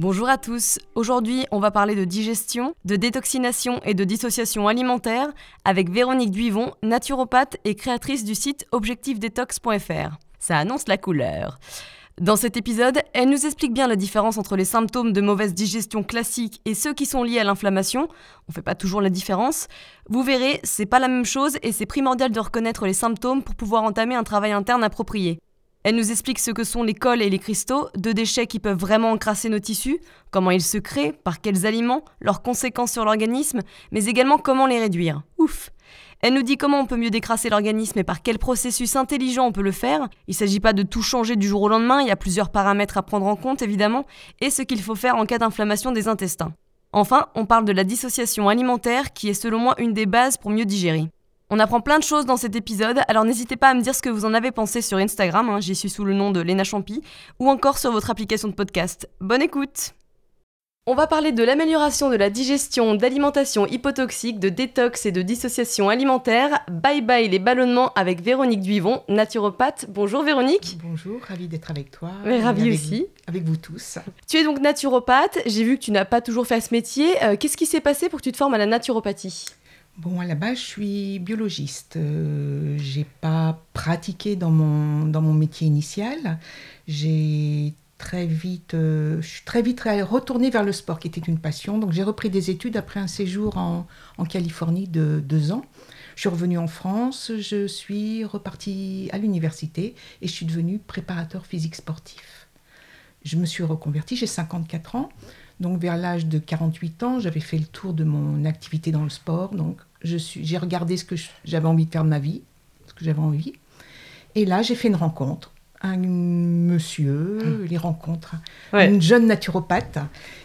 Bonjour à tous, aujourd'hui on va parler de digestion, de détoxination et de dissociation alimentaire avec Véronique Duivon, naturopathe et créatrice du site objectifdetox.fr. Ça annonce la couleur. Dans cet épisode, elle nous explique bien la différence entre les symptômes de mauvaise digestion classique et ceux qui sont liés à l'inflammation. On fait pas toujours la différence. Vous verrez, c'est pas la même chose et c'est primordial de reconnaître les symptômes pour pouvoir entamer un travail interne approprié. Elle nous explique ce que sont les cols et les cristaux, deux déchets qui peuvent vraiment encrasser nos tissus, comment ils se créent, par quels aliments, leurs conséquences sur l'organisme, mais également comment les réduire. Ouf elle nous dit comment on peut mieux décrasser l'organisme et par quel processus intelligent on peut le faire. Il ne s'agit pas de tout changer du jour au lendemain, il y a plusieurs paramètres à prendre en compte évidemment, et ce qu'il faut faire en cas d'inflammation des intestins. Enfin, on parle de la dissociation alimentaire qui est selon moi une des bases pour mieux digérer. On apprend plein de choses dans cet épisode, alors n'hésitez pas à me dire ce que vous en avez pensé sur Instagram, hein, j'y suis sous le nom de Lena Champi, ou encore sur votre application de podcast. Bonne écoute On va parler de l'amélioration de la digestion, d'alimentation hypotoxique, de détox et de dissociation alimentaire. Bye bye les ballonnements avec Véronique Duivon, naturopathe. Bonjour Véronique. Bonjour, ravie d'être avec toi. Mais ravie aussi. avec vous tous. Tu es donc naturopathe, j'ai vu que tu n'as pas toujours fait ce métier. Euh, Qu'est-ce qui s'est passé pour que tu te formes à la naturopathie? Bon, à la base, je suis biologiste. Euh, j'ai pas pratiqué dans mon, dans mon métier initial. J'ai très vite, euh, je suis très vite retournée vers le sport, qui était une passion. Donc, j'ai repris des études après un séjour en, en Californie de deux ans. Je suis revenue en France, je suis repartie à l'université et je suis devenue préparateur physique sportif. Je me suis reconvertie, j'ai 54 ans. Donc vers l'âge de 48 ans, j'avais fait le tour de mon activité dans le sport. Donc j'ai regardé ce que j'avais envie de faire de ma vie, ce que j'avais envie. Et là, j'ai fait une rencontre. Un monsieur, mmh. les rencontres, ouais. une jeune naturopathe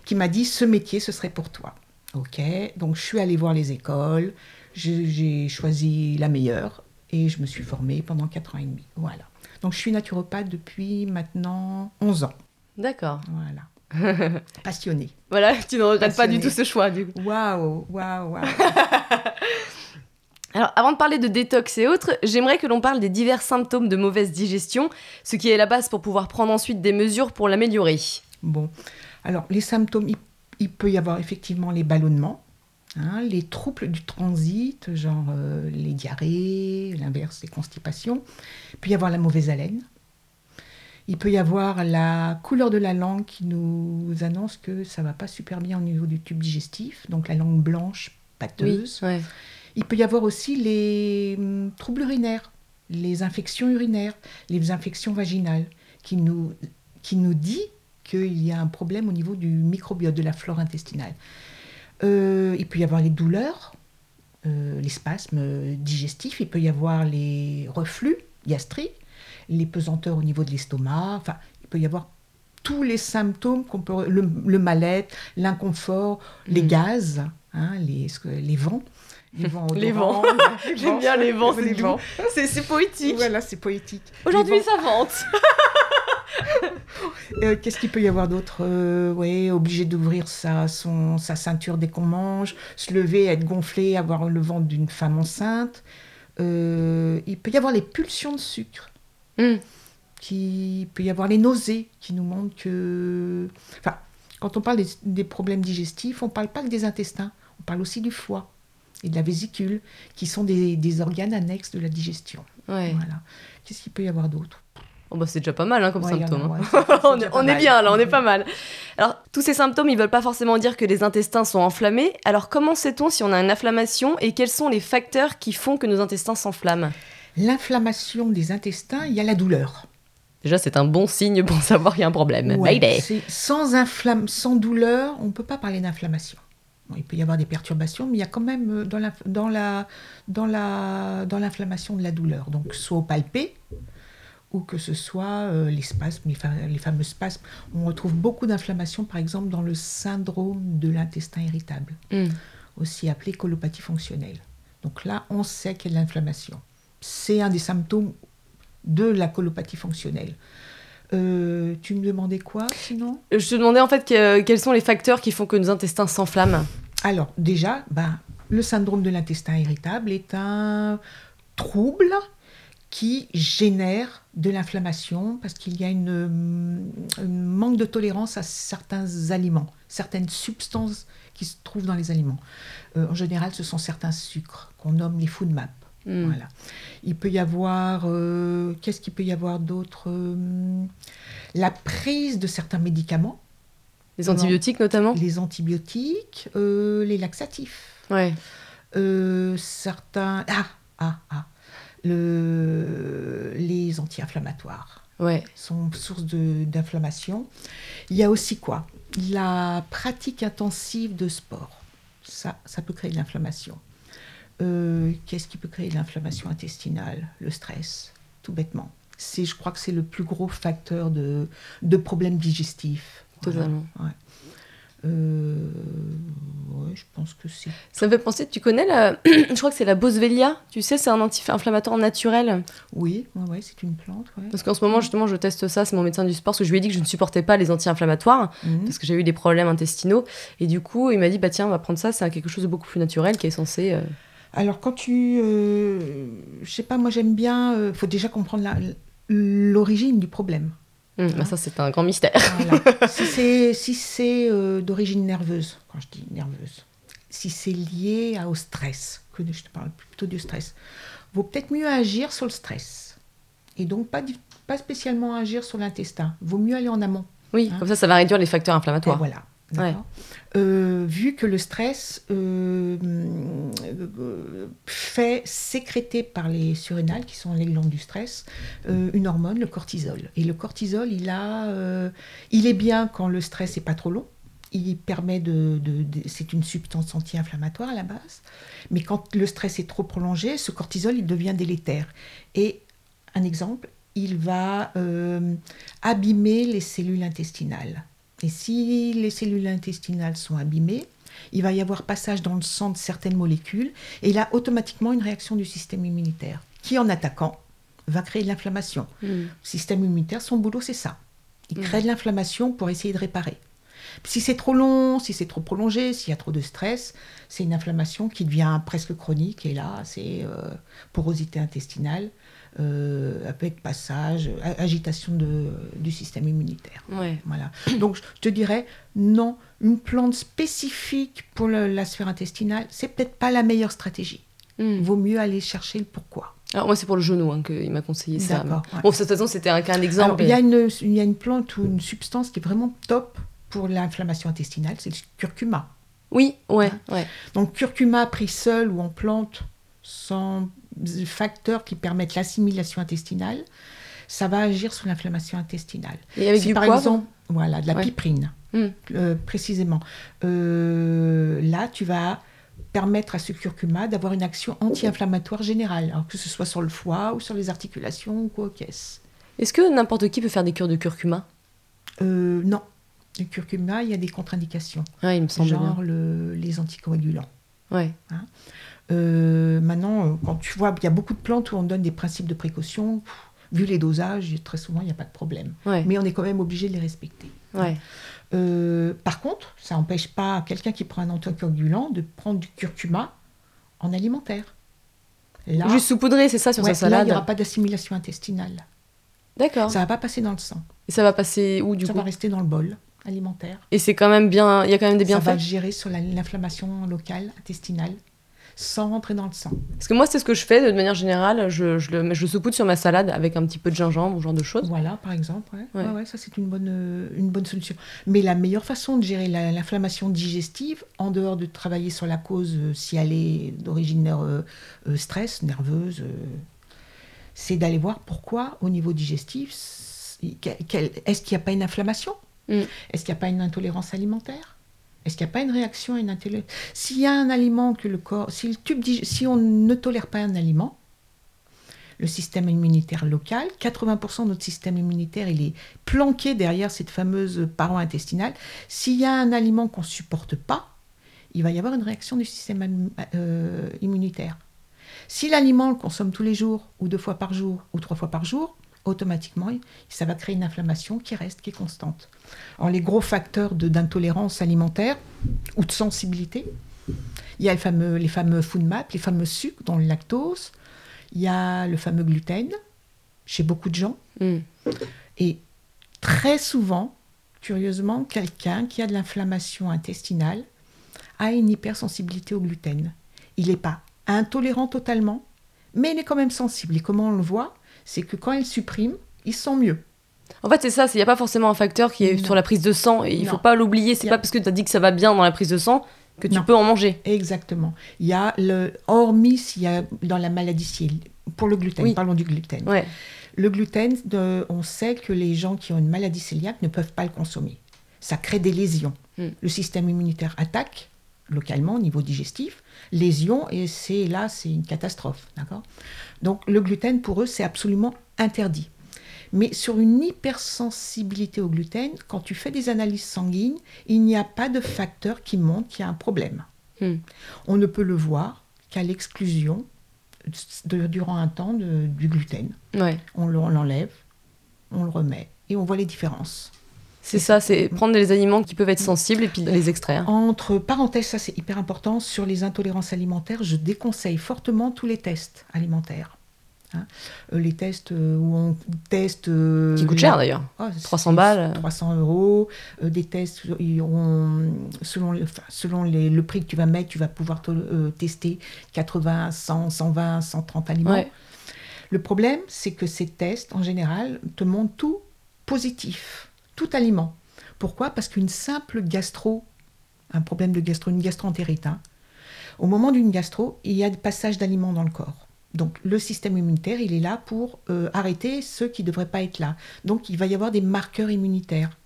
qui m'a dit ce métier, ce serait pour toi. Ok, donc je suis allée voir les écoles, j'ai choisi la meilleure et je me suis formée pendant 4 ans et demi. Voilà. Donc je suis naturopathe depuis maintenant 11 ans. D'accord. Voilà. Passionnée. Voilà, tu ne regrettes pas du tout ce choix, du coup. Waouh, waouh, waouh. Alors, avant de parler de détox et autres, j'aimerais que l'on parle des divers symptômes de mauvaise digestion, ce qui est la base pour pouvoir prendre ensuite des mesures pour l'améliorer. Bon, alors les symptômes, il, il, peut y avoir effectivement les ballonnements, hein, les troubles du transit, genre euh, les diarrhées, l'inverse, les constipations. Il peut y avoir la mauvaise haleine. Il peut y avoir la couleur de la langue qui nous annonce que ça va pas super bien au niveau du tube digestif, donc la langue blanche, pâteuse. Oui, ouais. Il peut y avoir aussi les hum, troubles urinaires, les infections urinaires, les infections vaginales, qui nous, qui nous dit qu'il y a un problème au niveau du microbiote, de la flore intestinale. Euh, il peut y avoir les douleurs, euh, les spasmes digestifs, il peut y avoir les reflux gastriques, les pesanteurs au niveau de l'estomac, enfin, il peut y avoir tous les symptômes qu'on peut, le, le mal-être, l'inconfort, mmh. les gaz, hein, les, les vents. Les vents. Les vents. J'aime bien les vents, c'est doux. C'est poétique. Voilà, c'est poétique. Aujourd'hui, ça vente. euh, Qu'est-ce qu'il peut y avoir d'autre euh, Ouais, obligé d'ouvrir sa, son, sa ceinture dès qu'on mange, se lever, être gonflé, avoir le ventre d'une femme enceinte. Euh, il peut y avoir les pulsions de sucre. Mm. Qui, peut y avoir les nausées qui nous montrent que. Enfin, quand on parle des, des problèmes digestifs, on ne parle pas que des intestins, on parle aussi du foie et de la vésicule, qui sont des, des organes annexes de la digestion. Ouais. Voilà. Qu'est-ce qu'il peut y avoir d'autre? Oh bah C'est déjà pas mal hein, comme Ouais, symptôme. a, hein. ouais, on est, on bien là, on est pas mal. Alors, tous ces symptômes, ils veulent pas forcément dire que les intestins sont enflammés. Alors, comment sait-on si on a une inflammation et quels sont les facteurs qui font que nos intestins s'enflamment? L'inflammation des intestins, il y a la douleur. Déjà, c'est un bon signe pour savoir qu'il y a un problème. Ouais, sans, inflamme, sans douleur, on ne peut pas parler d'inflammation. Bon, il peut y avoir des perturbations, mais il y a quand même euh, dans la- dans la- dans la- dans l'inflammation de la douleur. Donc, soit au palpé, ou que ce soit euh, les spasmes, les, fa- les fameux spasmes. On retrouve beaucoup d'inflammation, par exemple, dans le syndrome de l'intestin irritable, Mm. aussi appelé colopathie fonctionnelle. Donc là, on sait qu'il y a de l'inflammation. C'est un des symptômes de la colopathie fonctionnelle. Euh, tu me demandais quoi sinon? Je te demandais en fait quels sont les facteurs qui font que nos intestins s'enflamment. Alors déjà, ben, le syndrome de l'intestin irritable est un trouble qui génère de l'inflammation parce qu'il y a une, un manque de tolérance à certains aliments, certaines substances qui se trouvent dans les aliments. Euh, en général, ce sont certains sucres qu'on nomme les food maps. Hmm. Voilà. Il peut y avoir, euh, qu'est-ce qu'il peut y avoir d'autre euh, La prise de certains médicaments. Les antibiotiques notamment? Les antibiotiques, les laxatifs. Ouais. certains. Ah, ah, ah. Le, les anti-inflammatoires. Ouais. Sont source d'inflammation. Il y a aussi quoi? La pratique intensive de sport. Ça, ça peut créer de l'inflammation. Euh, qu'est-ce qui peut créer l'inflammation intestinale Le stress, tout bêtement. Je crois que c'est le plus gros facteur de, de problèmes digestifs. Totalement. Euh, ouais, je pense que c'est. Ça me fait penser, tu connais la. je crois que c'est la Boswellia, tu sais, c'est un anti-inflammatoire naturel. Oui, ouais, c'est une plante. Parce qu'en ce moment, justement, je teste ça, c'est mon médecin du sport, parce que je lui ai dit que je ne supportais pas les anti-inflammatoires, mhm. parce que j'ai eu des problèmes intestinaux. Et du coup, il m'a dit, bah tiens, on va prendre ça, c'est quelque chose de beaucoup plus naturel qui est censé. Euh, alors quand tu... Euh, je sais pas, moi j'aime bien... Il euh, faut déjà comprendre l'origine du problème. Bah, ça c'est un grand mystère. si c'est euh, d'origine nerveuse, quand je dis nerveuse, si c'est lié au stress, que je te parle plutôt du stress, vaut peut-être mieux agir sur le stress. Et donc pas, pas spécialement agir sur l'intestin. Vaut mieux aller en amont. Oui, hein. comme ça, ça va réduire les facteurs inflammatoires. voilà. Euh, vu que le stress euh, fait sécréter par les surrénales, qui sont les glandes du stress, euh, une hormone, le cortisol. Et le cortisol, il, a, il est bien quand le stress n'est pas trop long. Il permet de, c'est une substance anti-inflammatoire à la base, mais quand le stress est trop prolongé, ce cortisol il devient délétère. Et un exemple, il va abîmer les cellules intestinales et si les cellules intestinales sont abîmées, il va y avoir passage dans le sang de certaines molécules, et a automatiquement une réaction du système immunitaire, qui en attaquant va créer de l'inflammation. Mm. Le système immunitaire, son boulot, c'est ça. Il mm. crée de l'inflammation pour essayer de réparer. Si c'est trop long, si c'est trop prolongé, s'il y a trop de stress, c'est une inflammation qui devient presque chronique. Et là, c'est euh, porosité intestinale, euh, avec passage, agitation de, du système immunitaire. Voilà. Donc je te dirais, non, une plante spécifique pour la sphère intestinale, c'est peut-être pas la meilleure stratégie. Il hmm. Vaut mieux aller chercher le pourquoi. Alors moi, c'est pour le genou hein, qu'il m'a conseillé ça. Bon, de toute façon, c'était un, un exemple. Il y, a une, y a une plante ou une substance qui est vraiment top pour l'inflammation intestinale, c'est le curcuma. Oui, ouais, hein ouais. Donc curcuma pris seul ou en plante sans facteurs qui permettent l'assimilation intestinale, ça va agir sur l'inflammation intestinale. Et avec du par exemple, voilà, de la piprine, hmm. euh, précisément. Euh, là, tu vas permettre à ce curcuma d'avoir une action anti-inflammatoire générale, alors que ce soit sur le foie ou sur les articulations ou quoi qu'est-ce. Est-ce que n'importe qui peut faire des cures de curcuma? Euh, Non. Le curcuma, il y a des contre-indications. il me semble Genre les anticoagulants. Ouais. Hein? Euh, maintenant, euh, quand tu vois, il y a beaucoup de plantes où on donne des principes de précaution. vu les dosages, très souvent, il n'y a pas de problème. Mais on est quand même obligé de les respecter. Euh, par contre, ça n'empêche pas quelqu'un qui prend un anticoagulant de prendre du curcuma en alimentaire. Là, Juste saupoudrer, c'est ça, sur sa salade Là, il n'y aura pas d'assimilation intestinale. D'accord. Ça ne va pas passer dans le sang. Et ça va passer où, du coup Ça va rester dans le bol alimentaire. Et c'est quand même bien... Il y a quand même des bienfaits Ça va gérer sur l'inflammation locale, intestinale sans rentrer dans le sang. Parce que moi, c'est ce que je fais de manière générale. Je, je, le, je saupoudre sur ma salade avec un petit peu de gingembre ou ce genre de choses. Voilà, par exemple. Ouais. Ouais. ça, c'est une bonne, euh, une bonne solution. Mais la meilleure façon de gérer l'inflammation digestive, en dehors de travailler sur la cause, euh, si elle est d'origine euh, stress, nerveuse, c'est d'aller voir pourquoi, au niveau digestif, est-ce qu'il n'y a pas une inflammation? Mm. Est-ce qu'il n'y a pas une intolérance alimentaire? Est-ce qu'il n'y a pas une réaction S'il y a un aliment que le corps, si on ne tolère pas un aliment, le système immunitaire local, 80% de notre système immunitaire, il est planqué derrière cette fameuse paroi intestinale. S'il y a un aliment qu'on ne supporte pas, il va y avoir une réaction du système euh, immunitaire. Si l'aliment le consomme tous les jours, ou deux fois par jour, ou trois fois par jour, automatiquement, ça va créer une inflammation qui reste, qui est constante. Alors, les gros facteurs d'intolérance alimentaire ou de sensibilité, il y a les fameux, les fameux food maps, les fameux sucres, dont le lactose, il y a le fameux gluten, chez beaucoup de gens. Mm. Et très souvent, curieusement, quelqu'un qui a de l'inflammation intestinale a une hypersensibilité au gluten. Il n'est pas intolérant totalement, mais il est quand même sensible. Et comment on le voit? C'est que quand il supprime, il sent mieux. En fait, c'est ça, il n'y a pas forcément un facteur qui est Non. sur la prise de sang, et il Non. faut pas l'oublier, c'est pas parce que tu as dit que ça va bien dans la prise de sang que tu Non. peux en manger. Exactement. Il y a le, hormis s'il y a dans la maladie cœliaque, pour le gluten, Oui. parlons du gluten. Ouais. Le gluten, de- on sait que les gens qui ont une maladie cœliaque ne peuvent pas le consommer. Ça crée des lésions. Mm. Le système immunitaire attaque localement au niveau digestif, lésions, et c'est là, c'est une catastrophe. D'accord? Donc le gluten, pour eux, c'est absolument interdit. Mais sur une hypersensibilité au gluten, quand tu fais des analyses sanguines, il n'y a pas de facteur qui montre qu'il y a un problème. Mm. On ne peut le voir qu'à l'exclusion de- durant un temps de- du gluten Ouais. on le- on l'enlève, on le remet et on voit les différences. C'est ça, c'est prendre des aliments qui peuvent être sensibles et puis les extraire. Entre parenthèses, ça c'est hyper important, sur les intolérances alimentaires, je déconseille fortement tous les tests alimentaires. Hein. Euh, les tests euh, où on teste... euh, Qui coûtent cher d'ailleurs. Ah, c'est- 300 balles. 300 euros, des tests, ils ont- selon, le, enfin, selon les- le prix que tu vas mettre, tu vas pouvoir te- euh, tester 80, 100, 120, 130 aliments. Ouais. Le problème, c'est que ces tests, en général, te montrent tout positif, tout aliment. Pourquoi? Parce qu'une simple gastro, un problème de gastro, une gastroentérite, hein, au moment d'une gastro, il y a des passages d'aliments dans le corps. Donc le système immunitaire, il est là pour euh, arrêter ceux qui ne devraient pas être là. Donc il va y avoir des marqueurs immunitaires.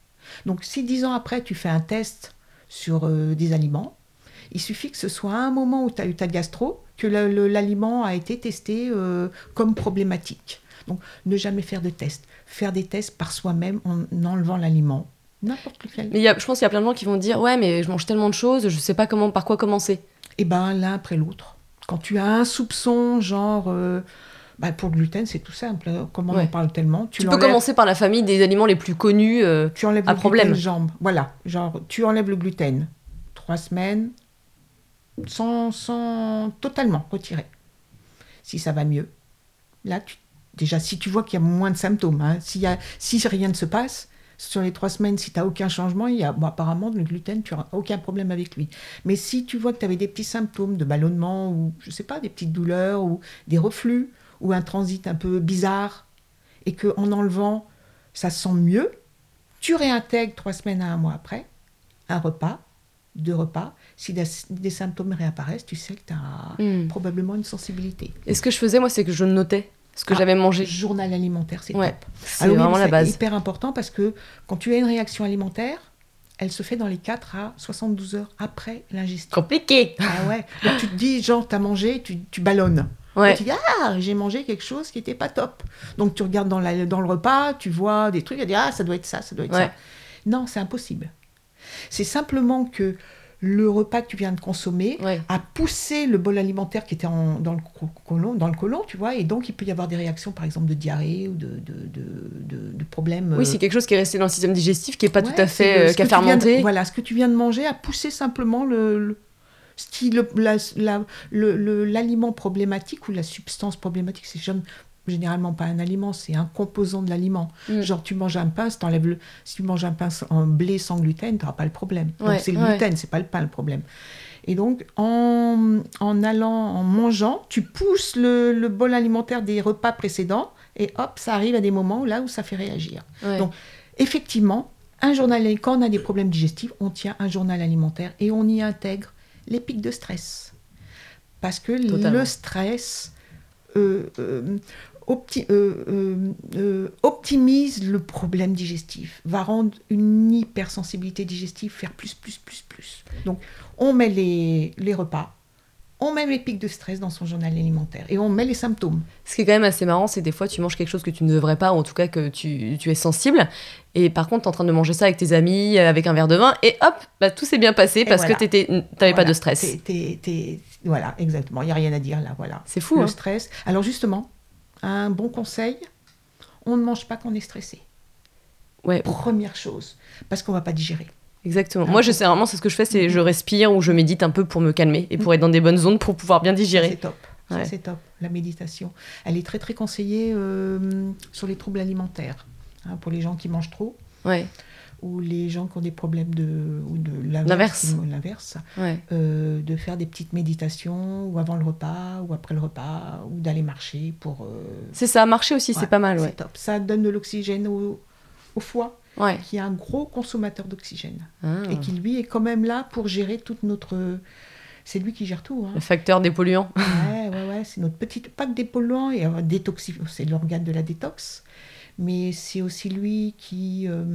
Donc si dix ans après, tu fais un test sur euh, des aliments, il suffit que ce soit à un moment où tu as eu ta gastro, que l'aliment a été testé euh, comme problématique. Donc ne jamais faire de tests. Faire des tests par soi-même en enlevant l'aliment. N'importe lequel. Mais y a- je pense qu'il y a plein de gens qui vont dire Ouais, mais je mange tellement de choses, je sais pas comment, par quoi commencer. Et ben l'un après l'autre. Quand tu as un soupçon, genre, euh, bah, pour le gluten, c'est tout simple. hein. Comme on Ouais. en parle tellement, tu, Tu, peux commencer par la famille des aliments les plus connus. euh, tu enlèves à le problème. gluten jambe. Voilà, genre, tu enlèves le gluten. Trois semaines, sans, sans totalement retirer. Si ça va mieux, là, tu, déjà, si tu vois qu'il y a moins de symptômes, hein, s'il y a, si rien ne se passe, sur les trois semaines, si tu n'as aucun changement, il y a, bon, apparemment, le gluten, tu n'auras aucun problème avec lui. Mais si tu vois que tu avais des petits symptômes de ballonnement, ou je sais pas, des petites douleurs, ou des reflux, ou un transit un peu bizarre, et qu'en enlevant, ça sent mieux, tu réintègres trois semaines à un mois après, un repas, deux repas. Si des, des symptômes réapparaissent, tu sais que tu as hmm. probablement une sensibilité. Et ce que je faisais, moi, c'est que je notais ce que Ah, j'avais mangé. Journal alimentaire, c'est Ouais, c'est oui, vraiment la c'est base. hyper important parce que quand tu as une réaction alimentaire, elle se fait dans les 4 à 72 heures après l'ingestion. Compliqué Ah ouais. Donc tu te dis, genre, tu as mangé, tu, tu ballonnes. Ouais. Et tu dis, ah, j'ai mangé quelque chose qui n'était pas top. Donc tu regardes dans, la- dans le repas, tu vois des trucs, tu dis, ah, ça doit être ça, ça doit être Ouais. ça. Non, c'est impossible. C'est simplement que le repas que tu viens de consommer Ouais. a poussé le bol alimentaire qui était en- dans, le co- côlon, dans le côlon, tu vois, et donc il peut y avoir des réactions, par exemple, de diarrhée ou de, de, de, problèmes. Oui, euh, c'est quelque chose qui est resté dans le système digestif, qui est pas Ouais, tout à fait euh, ce qui a que tu viens de- fermenté. voilà, ce que tu viens de manger a poussé simplement le, le- ce qui- le- la- la- le- le- l'aliment problématique ou la substance problématique. C'est généralement pas un aliment, c'est un composant de l'aliment. Mm. Genre, tu manges un pain, si, le, si tu manges un pain en blé sans gluten, tu n'auras pas le problème. Ouais, donc, c'est le ouais. gluten, c'est pas le pain le problème. Et donc, en, en allant, en mangeant, tu pousses le, le bol alimentaire des repas précédents et hop, ça arrive à des moments là où ça fait réagir. Ouais. Donc, effectivement, un journal, quand on a des problèmes digestifs, on tient un journal alimentaire et on y intègre les pics de stress. Parce que Totalement. le stress euh, euh, opti- euh, euh, euh, optimise le problème digestif, va rendre une hypersensibilité digestive faire plus, plus, plus, plus. Donc, on met les, les repas on met les pics de stress dans son journal alimentaire et on met les symptômes. Ce qui est quand même assez marrant, c'est des fois tu manges quelque chose que tu ne devrais pas, ou en tout cas que tu, es sensible, et par contre tu es en train de manger ça avec tes amis, avec un verre de vin, et hop, bah, tout s'est bien passé parce que tu n'avais pas de stress. voilà, exactement, il n'y a rien à dire là, voilà. C'est fou. Le hein. stress. Alors justement, un bon conseil, on ne mange pas quand on est stressé. Ouais. Première chose, parce qu'on ne va pas digérer. Exactement. Moi, je sais vraiment, c'est ce que je fais, c'est je respire ou je médite un peu pour me calmer et pour être dans des bonnes zones pour pouvoir bien digérer. C'est top. C'est top. La méditation, elle est très très conseillée euh, sur les troubles alimentaires hein, pour les gens qui mangent trop. Ouais. Ou les gens qui ont des problèmes de ou de l'inverse, l'inverse, euh, de faire des petites méditations ou avant le repas ou après le repas ou d'aller marcher pour. Euh, c'est ça, marcher aussi, c'est pas mal. Ouais. Top. Ça donne de l'oxygène au, au foie qui est un gros consommateur d'oxygène ah. et qui lui est quand même là pour gérer toute notre c'est lui qui gère tout. Hein. Le facteur des polluants. Ouais, ouais, ouais. C'est notre petite. Que des polluants, et, euh, détoxi... c'est l'organe de la détox. Mais c'est aussi lui qui, euh,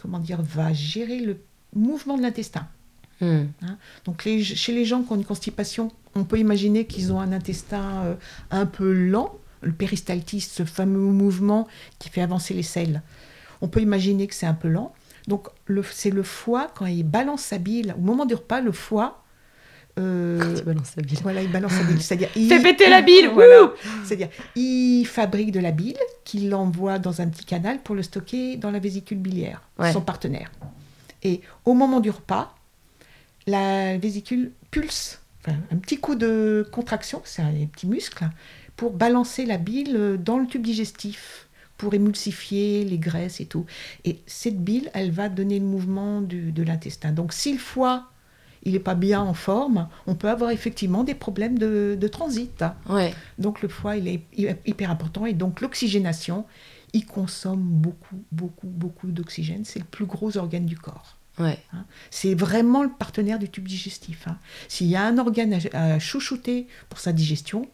comment dire, va gérer le mouvement de l'intestin. Hmm. Hein? Donc les, chez les gens qui ont une constipation, on peut imaginer qu'ils ont un intestin euh, un peu lent, le péristaltisme, ce fameux mouvement qui fait avancer les selles on peut imaginer que c'est un peu lent. Donc c'est le foie, quand il balance sa bile, au moment du repas, le foie... Euh, quand il balance sa bile. Voilà, il balance sa bile. C'est-à-dire, il fait péter la bile C'est-à-dire, il fabrique de la bile qu'il envoie dans un petit canal pour le stocker dans la vésicule biliaire, son partenaire. Et au moment du repas, la vésicule pulse, un petit coup de contraction, c'est un petit muscle, pour balancer la bile dans le tube digestif pour émulsifier les graisses et tout. Et cette bile, elle va donner le mouvement de l'intestin. Donc si le foie, il n'est pas bien en forme, on peut avoir effectivement des problèmes de, transit. Ouais. Donc le foie, il est hyper important. Et donc l'oxygénation, il consomme beaucoup, beaucoup, beaucoup d'oxygène. C'est le plus gros organe du corps. Ouais. Hein. C'est vraiment le partenaire du tube digestif. Hein. S'il y a un organe à chouchouter pour sa digestion,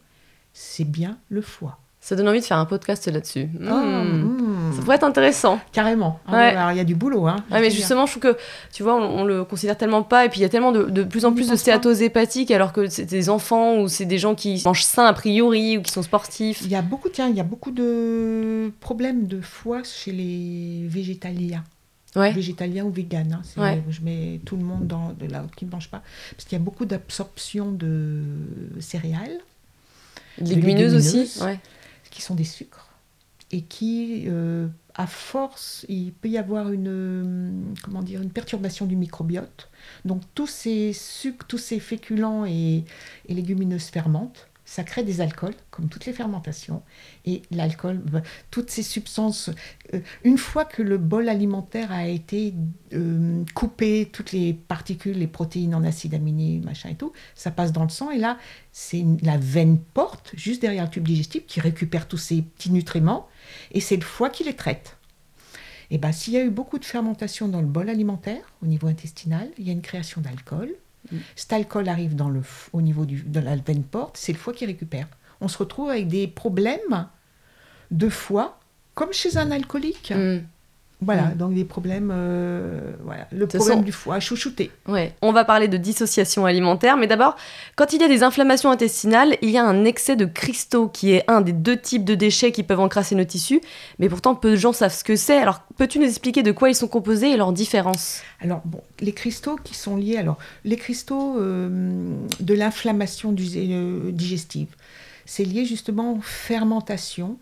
c'est bien le foie. Ça donne envie de faire un podcast là-dessus. Ah, hmm. Hmm. Ça pourrait être intéressant. Carrément. Ah il y a du boulot. Hein, mais justement, je trouve que, tu vois, on, le considère tellement pas. Et puis, il y a tellement de, de plus en plus de stéatose hépatique, alors que c'est des enfants ou c'est des gens qui mangent sain a priori ou qui sont sportifs. Il y a beaucoup, tiens, il y a beaucoup de problèmes de foie chez les végétaliens. Ouais. végétaliens ou véganes. Hein. Je mets tout le monde dans de là qui ne mange pas. Parce qu'il y a beaucoup d'absorption de céréales. Légumineuses, légumineuses aussi. Ouais qui sont des sucres et qui, euh, à force, il peut y avoir une, euh, comment dire, une perturbation du microbiote. Donc tous ces sucres, tous ces féculents et, légumineuses fermentent ça crée des alcools, comme toutes les fermentations. Et l'alcool, bah, toutes ces substances, euh, une fois que le bol alimentaire a été coupé, toutes les particules, les protéines en acides aminés, machin et tout, ça passe dans le sang. Et là, c'est la veine porte, juste derrière le tube digestif, qui récupère tous ces petits nutriments. Et c'est le foie qui les traite. Et bien, s'il y a eu beaucoup de fermentation dans le bol alimentaire, au niveau intestinal, il y a une création d'alcool. Cet alcool arrive dans le, au niveau du, de la veine porte, c'est le foie qui récupère. On se retrouve avec des problèmes de foie, comme chez un alcoolique. Mm. Voilà, mm. donc des problèmes, euh, voilà, le problème du foie, chouchouté. Ouais, on va parler de dissociation alimentaire, mais d'abord, quand il y a des inflammations intestinales, il y a un excès de cristaux qui est un des deux types de déchets qui peuvent encrasser nos tissus, mais pourtant peu de gens savent ce que c'est. Alors, peux-tu nous expliquer de quoi ils sont composés et leurs différences? Alors, bon, les cristaux qui sont liés, alors, les cristaux euh, de l'inflammation euh, digestive, c'est lié justement aux fermentations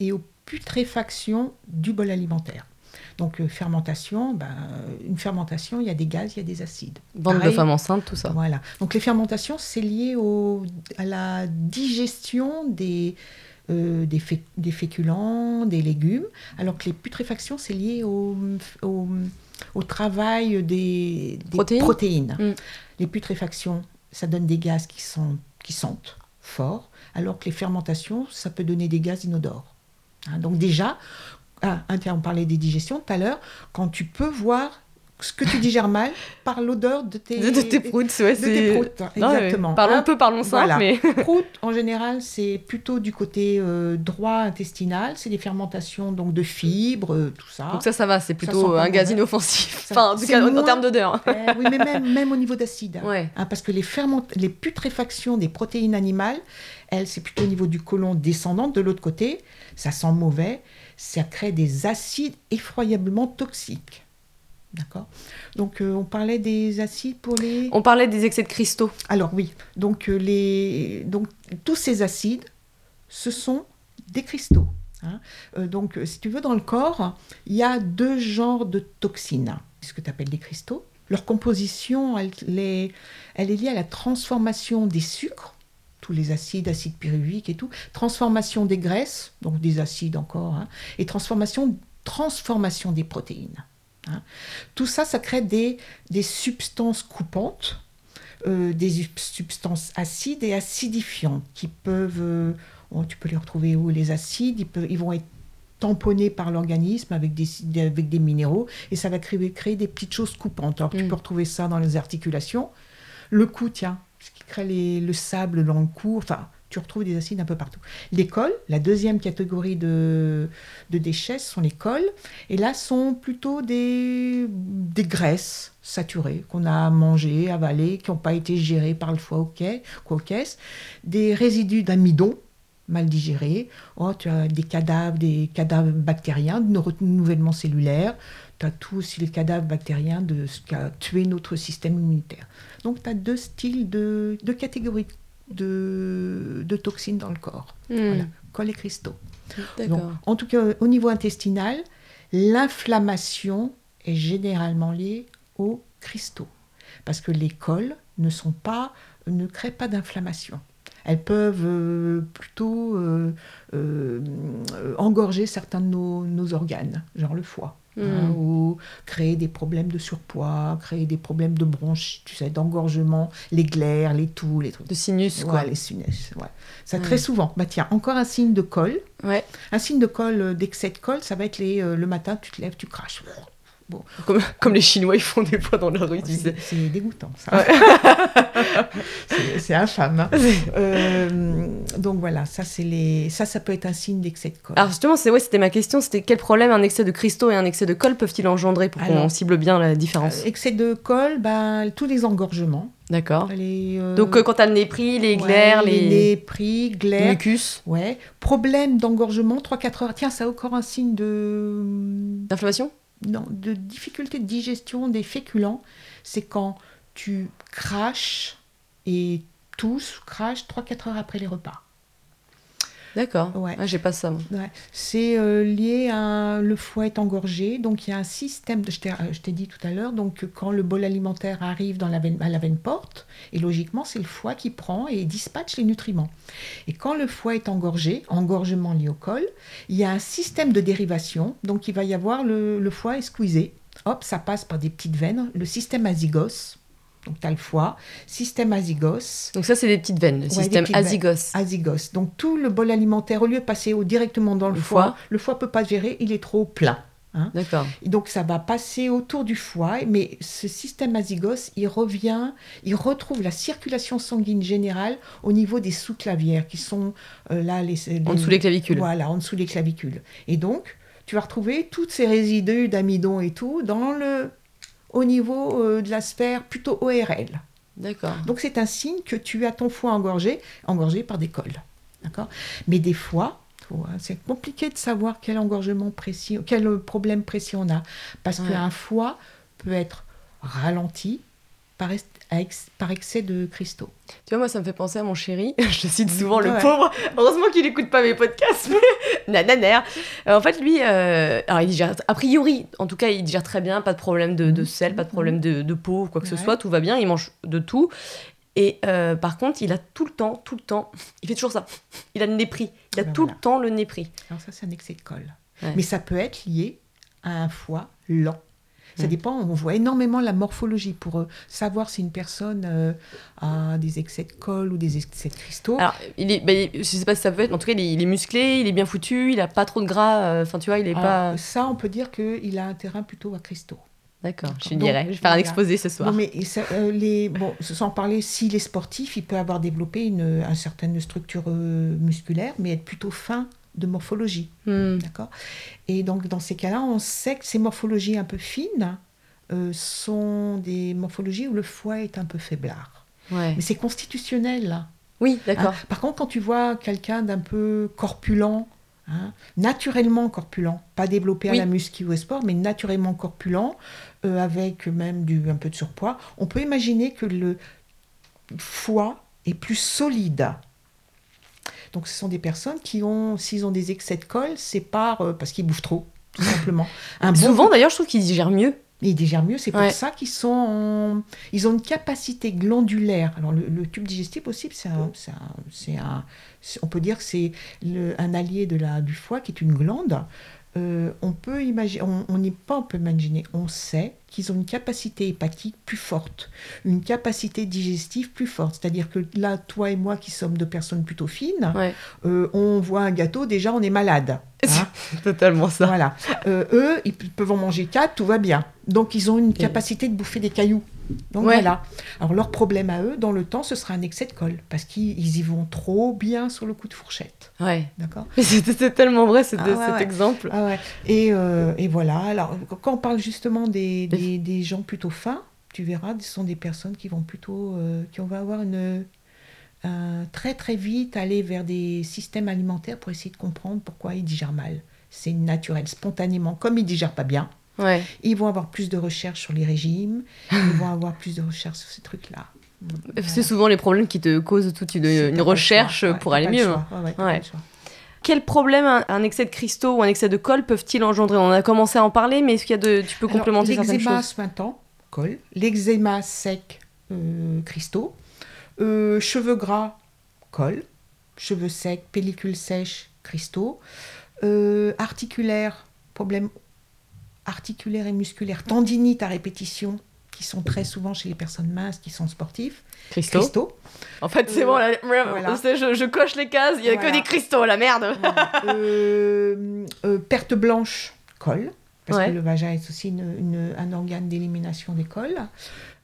et aux putréfactions du bol alimentaire. Donc euh, fermentation, ben, une fermentation, il y a des gaz, il y a des acides. Bande de femmes enceintes, tout ça. Voilà. Donc les fermentations, c'est lié au, à la digestion des, euh, des, des, féculents, des légumes, alors que les putréfactions, c'est lié au, au, au, travail des, protéines. Mm. Les putréfactions, ça donne des gaz qui, sont, qui sentent fort, alors que les fermentations, ça peut donner des gaz inodores. Hein, donc déjà, ah, on parlait des digestions tout à l'heure, quand tu peux voir ce que tu digères mal par l'odeur de tes, de, tes proutes. Ouais, de tes proutes, exactement. parlons peu, parlons simple. Mais... proutes, en général, c'est plutôt du côté euh, droit intestinal. C'est des fermentations donc de fibres, euh, tout ça. Donc ça, ça va. C'est plutôt un gaz inoffensif. enfin, en tout cas, en, termes d'odeur. Eh oui, mais même, même au niveau d'acide. Ouais. Hein, parce que les, ferment... les putréfactions des protéines animales, elles, c'est plutôt au niveau du côlon descendant. De l'autre côté, ça sent mauvais. Ça crée des acides effroyablement toxiques. D'accord? Donc, euh, on parlait des acides pour les. On parlait des excès de cristaux. Alors, oui. Donc, euh, les... donc tous ces acides, ce sont des cristaux. Hein. Euh, donc, si tu veux, dans le corps, il y a deux genres de toxines. ce que tu appelles des cristaux. Leur composition, elle, elle est liée à la transformation des sucres, tous les acides, acides pyruviques et tout, transformation des graisses, donc des acides encore, hein, et transformation, transformation des protéines. Hein. Tout ça, ça crée des, des substances coupantes, euh, des substances acides et acidifiantes qui peuvent, euh, oh, tu peux les retrouver où les acides, ils, peuvent, ils vont être tamponnés par l'organisme avec des, avec des minéraux et ça va créer, créer des petites choses coupantes. Alors tu mm. peux retrouver ça dans les articulations. Le cou, tiens, ce qui crée le sable dans le cou, enfin tu retrouves des acides un peu partout. Les cols, la deuxième catégorie de, déchets sont les cols, et là sont plutôt des, graisses saturées qu'on a mangées, avalées, qui n'ont pas été gérées par le foie au quoi, caisse, des résidus d'amidon mal digérés, oh, tu as des cadavres, des cadavres bactériens, de renouvellement cellulaire, tu as tout aussi les cadavres bactériens de ce qui a tué notre système immunitaire. Donc tu as deux styles de, de catégories de, toxines dans le corps. Voilà, colle et cristaux. en tout cas, au niveau intestinal, l'inflammation est généralement liée aux cristaux. Parce que les cols ne, sont pas, ne créent pas d'inflammation. Elles peuvent euh, plutôt euh, euh, engorger certains de nos organes, genre le foie. Hein, hmm. ou créer des problèmes de surpoids, créer des problèmes de bronches, tu sais, d'engorgement, les glaires, les toux, les trucs. De sinus, quoi. les sinus, ouais. Ça, très souvent. Bah tiens, encore un signe de col. Ouais. Un signe de col, euh, d'excès de col, ça va être les, euh, le matin, tu te lèves, tu craches. Comme, comme, les Chinois, ils font des fois dans leur rue, C'est dégoûtant, ça. c'est infâme. Hein. Euh, donc voilà, ça, les... ça, ça peut être un signe d'excès de colle. Alors justement, ouais, c'était ma question, c'était quel problème un excès de cristaux et un excès de colle peuvent-ils engendrer pour qu'on cible bien la différence euh, Excès de colle, ben, tous les engorgements. D'accord. Euh, donc quand tu as le nez pris, les glaires, les... les nez pris, glaires. Mucus. Ouais. Problème d'engorgement, 3-4 heures. Tiens, ça a encore un signe de... D'inflammation? De difficulté de digestion des féculents, c'est quand tu craches et tous craches 3-4 heures après les repas. D'accord. Ouais. Ah, j'ai pas ça. C'est euh, lié à le foie est engorgé, donc il y a un système. De, je t'ai dit tout à l'heure, donc quand le bol alimentaire arrive dans la veine, à la veine porte, et logiquement c'est le foie qui prend et dispatche les nutriments. Et quand le foie est engorgé, engorgement lié au col, il y a un système de dérivation, donc il va y avoir le, le foie est squeezé. Hop, ça passe par des petites veines, le système azygos donc, tu as le foie, système azygos. Donc, ça, c'est des petites veines, le système azygos. Azygos. Donc, tout le bol alimentaire, au lieu de passer directement dans le, foie, le foie ne peut pas gérer, il est trop plein. Hein. D'accord. Donc, ça va passer autour du foie, mais ce système azygos, il revient, il retrouve la circulation sanguine générale au niveau des sous-clavières, qui sont euh, là, les, En dessous des clavicules. Voilà, en dessous des clavicules. Et donc, tu vas retrouver toutes ces résidus d'amidon et tout dans le au niveau euh, de la sphère plutôt ORL. D'accord. Donc c'est un signe que tu as ton foie engorgé, engorgé par des cols. D'accord? Mais des fois, c'est compliqué de savoir quel engorgement précis, quel problème précis on a. Parce qu'un foie peut être ralenti par, par excès de cristaux. Tu vois, moi, ça me fait penser à mon chéri. Je cite souvent le pauvre. Heureusement qu'il n'écoute pas mes podcasts. Nananer. Euh, en fait, lui, euh, alors, il digère, a priori, en tout cas, il digère très bien. Pas de problème de, sel, pas de problème de, de peau, quoi que ce soit. Tout va bien. Il mange de tout. Et euh, par contre, il a tout le temps, tout le temps, il fait toujours ça. Il a le nez pris. Il a ah ben tout le temps le nez pris. Alors ça, c'est un excès de colle. Mais ça peut être lié à un foie lent. Ça mm. dépend, on voit énormément la morphologie pour euh, savoir si une personne euh, a des excès de colle ou des excès de cristaux. Alors, il est, ben, je sais pas si ça peut être, mais en tout cas, il est, musclé, il est bien foutu, il a pas trop de gras, euh, enfin, tu vois, il est pas... Ça, on peut dire qu'il a un terrain plutôt à cristaux. D'accord, je dirais. Je vais faire un exposé ce soir. Non, mais euh, les, bon, sans parler, si les sportifs, il peut avoir développé une, une certaine structure euh, musculaire, mais être plutôt fin de morphologie. Hmm. D'accord? Et donc, dans ces cas-là, on sait que ces morphologies un peu fines euh, sont des morphologies où le foie est un peu faiblard. Mais c'est constitutionnel, là. Oui, d'accord. Hein Par contre, quand tu vois quelqu'un d'un peu corpulent, hein, naturellement corpulent, pas développé à la muscu ou au sport, mais naturellement corpulent, euh, avec même du, un peu de surpoids, on peut imaginer que le foie est plus solide. Donc ce sont des personnes qui ont, s'ils ont des excès de colle, c'est par, euh, parce qu'ils bouffent trop, tout simplement. Souvent d'ailleurs, je trouve qu'ils digèrent mieux. Ils digèrent mieux, c'est pour ça qu'ils sont ils ont une capacité glandulaire. Alors le, tube digestif aussi, c'est un, c'est un, on peut dire que c'est un allié de la, du foie qui est une glande. Euh, on peut imaginer, on n'est pas, on peut imaginer, on sait qu'ils ont une capacité hépatique plus forte, une capacité digestive plus forte. C'est-à-dire que là, toi et moi qui sommes de personnes plutôt fines, euh, on voit un gâteau, déjà on est malade. Hein totalement ça. Voilà. Euh, eux, ils peuvent en manger quatre, tout va bien. Donc ils ont une capacité de bouffer des cailloux. Donc voilà. Alors leur problème à eux, dans le temps, ce sera un excès de colle, parce qu'ils y vont trop bien sur le coup de fourchette. Ouais. D'accord? C'était tellement vrai cet exemple. Ah ouais. Et, euh, et, voilà. Alors quand on parle justement des, des, des, gens plutôt fins, tu verras, ce sont des personnes qui vont plutôt, euh, qui vont avoir une très très vite aller vers des systèmes alimentaires pour essayer de comprendre pourquoi ils digèrent mal. C'est naturel, spontanément, comme ils digèrent pas bien ils vont avoir plus de recherches sur les régimes, ils vont avoir plus de recherches sur ces trucs-là. C'est souvent les problèmes qui te causent toute une, recherche pour aller mieux. Quels problèmes un, excès de cristaux ou un excès de colle peuvent-ils engendrer? On a commencé à en parler, mais est-ce qu'il y a de, tu peux complémenter certaines choses? L'eczéma colle. L'eczéma sec, euh, cristaux. Euh, cheveux gras, colle. Cheveux secs, pellicule sèche, cristaux. Euh, articulaire, problème articulaire et musculaire, tendinite à répétition, qui sont très souvent chez les personnes minces qui sont sportifs. Cristaux. En fait, c'est bon, je, coche les cases, il n'y a que des cristaux, la merde. Euh, euh, perte blanche, colle, parce que le vagin est aussi une, un organe d'élimination des colles.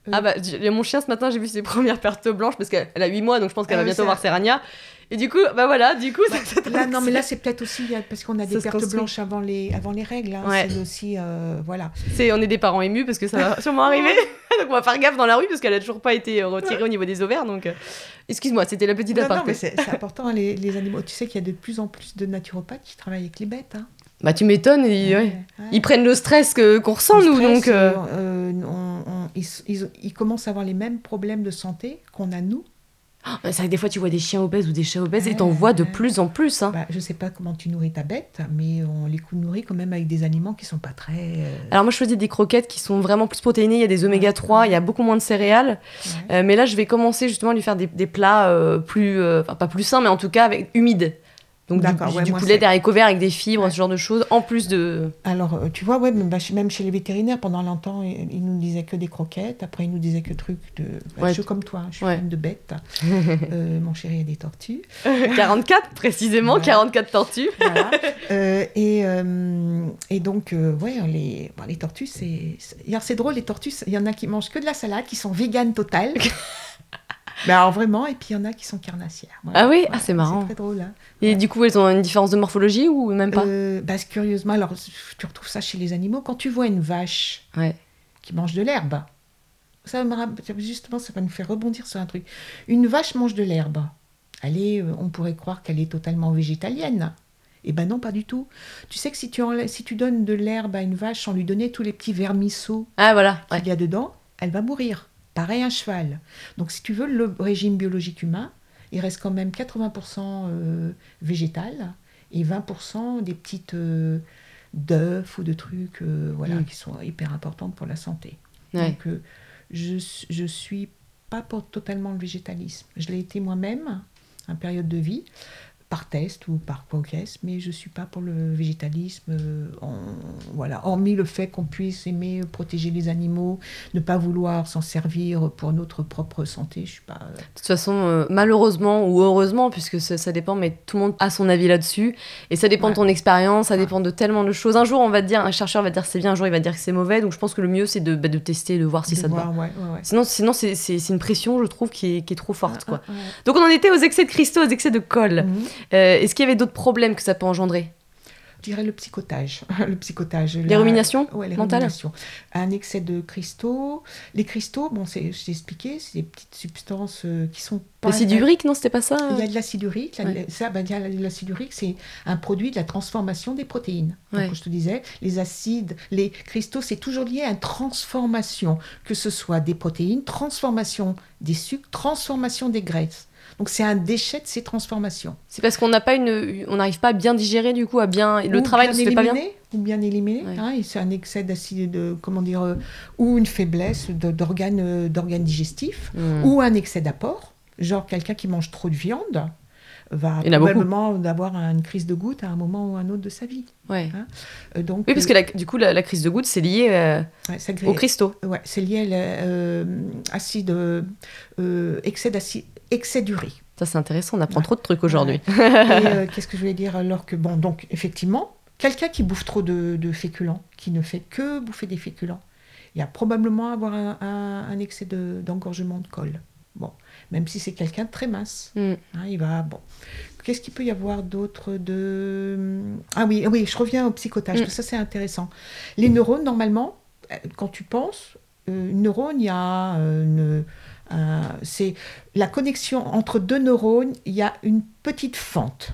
Euh, ah bah, mon chien ce matin, j'ai vu ses premières pertes blanches parce qu'elle a 8 mois, donc je pense qu'elle va ah bientôt voir ses et du coup, bah voilà, du coup, bah, là, non, mais là, c'est peut-être aussi parce qu'on a des pertes blanches avant les, avant les règles. Hein. C'est aussi, euh, voilà. C'est, on est des parents émus parce que ça va sûrement arriver. donc on va faire gaffe dans la rue parce qu'elle a toujours pas été retirée au niveau des ovaires. Donc, euh, excuse-moi, c'était la petite aparté. Non, mais c'est, important hein, les, les, animaux. Tu sais qu'il y a de plus en plus de naturopathes qui travaillent avec les bêtes. Hein. Bah tu m'étonnes, ils, ils, prennent le stress que, qu'on ressent nous, donc. Euh, ils, ils, ils, commencent à avoir les mêmes problèmes de santé qu'on a nous c'est vrai que des fois, tu vois des chiens obèses ou des chats obèses et t'en vois de plus en plus. Hein. Bah, je sais pas comment tu nourris ta bête, mais on les nourrit quand même avec des aliments qui sont pas très. Euh, Alors, moi, je faisais des croquettes qui sont vraiment plus protéinées. Il y a des oméga 3, il y a beaucoup moins de céréales. Euh, mais là, je vais commencer justement à lui faire des, des plats euh, plus. Enfin, pas plus sains, mais en tout cas avec, humides. Donc du, du poulet d'haricots verts avec des fibres, ce genre de choses, en plus de... Alors, euh, tu vois, ouais, bah, même chez les vétérinaires, pendant longtemps, ils nous disaient que des croquettes, après ils nous disaient que trucs de... Bah, je suis comme toi, je suis fan de bêtes. Euh, mon chéri a des tortues. 44, précisément, 44 tortues. Euh, et, et donc, ouais, les, les tortues, c'est... C'est drôle, les tortues, il y en a qui mangent que de la salade, qui sont véganes totales. Mais alors vraiment, et puis il y en a qui sont carnassières. Ah oui, ah, c'est marrant. C'est très drôle. Hein. Et du coup, elles ont une différence de morphologie ou même pas? Euh, bah, Curieusement, alors tu retrouves ça chez les animaux. Quand tu vois une vache qui mange de l'herbe, ça me justement, ça va nous faire rebondir sur un truc. Une vache mange de l'herbe. Elle euh, on pourrait croire qu'elle est totalement végétalienne. Eh ben non, pas du tout. Tu sais que si tu, si tu donnes de l'herbe à une vache sans lui donner tous les petits vermisseaux ah, voilà, qu'il y a dedans, elle va mourir. Pareil un cheval. Donc si tu veux le régime biologique humain, il reste quand même 80% euh, végétal et 20% des petites euh, d'œufs ou de trucs euh, voilà, mm. qui sont hyper importantes pour la santé. Donc je ne suis pas pour totalement le végétalisme. Je l'ai été moi-même, en période de vie. Par test ou par conquête, mais je ne suis pas pour le végétalisme. euh, en- voilà. Hormis le fait qu'on puisse aimer protéger les animaux, ne pas vouloir s'en servir pour notre propre santé, je suis pas. De toute façon, euh, malheureusement ou heureusement, puisque ça, ça dépend, mais tout le monde a son avis là-dessus. Et ça dépend Ouais. de ton expérience, ça Ouais. dépend de tellement de choses. Un jour, on va te dire, un chercheur va te dire c'est bien, un jour, il va te dire que c'est mauvais. Donc je pense que le mieux, c'est de, bah, de tester, de voir si de ça te va. voir, ouais, ouais, ouais. Sinon, sinon c'est, une pression, je trouve, qui est, qui est trop forte. quoi. Ah, ah, ah. Donc on en était aux excès de cristaux, aux excès de colle. Mhm. Euh, est-ce qu'il y avait d'autres problèmes que ça peut engendrer Je dirais le psychotage. le psychotage. Les la- ruminations Ouais, les mentales ruminations. Un excès de cristaux. Les cristaux, bon, c'est, je t'ai expliqué, c'est des petites substances euh, qui sont pas. L'acide urique, non C'était pas ça Il y a de l'acide urique. la- Ouais. Ça, ben, l'acide urique, c'est un produit de la transformation des protéines. Ouais. Donc, je te disais, les acides, les cristaux, c'est toujours lié à une transformation, que ce soit des protéines, transformation des sucres, transformation des graisses. Donc, c'est un déchet de ces transformations. C'est parce qu'on n'a pas une, on n'arrive pas à bien digérer du coup, à bien le Ou travail ne bien fait pas bien. Ou bien éliminer. Ouais. hein, c'est un excès d'acide, de, comment dire, euh, ou une faiblesse d'organes euh, d'organes digestifs, Hmm. ou un excès d'apport. Genre quelqu'un qui mange trop de viande va probablement avoir une crise de goutte à un moment ou un autre de sa vie. Ouais. Euh, donc, Oui, parce que la- du coup, la, la crise de goutte, c'est lié euh, euh, ouais, aux cristaux. ouais, c'est lié à l'acide, excès d'acide, excès d'urée. Ça, c'est intéressant, on apprend Ouais. trop de trucs aujourd'hui. Et euh, qu'est-ce que je voulais dire alors que bon, donc effectivement, quelqu'un qui bouffe trop de, de féculents, qui ne fait que bouffer des féculents, il y a probablement avoir un, un- un excès de- d'engorgement de, colle. Bon, même si c'est quelqu'un de très mince, Hmm. hein, il va bon. Qu'est-ce qu'il peut y avoir d'autre de ah oui oui, je reviens au psychotage. Mm. parce que Ça c'est intéressant. Les neurones normalement, euh, quand tu penses, euh, une neurone, il y a euh, une c'est la connexion entre deux neurones, il y a une petite fente.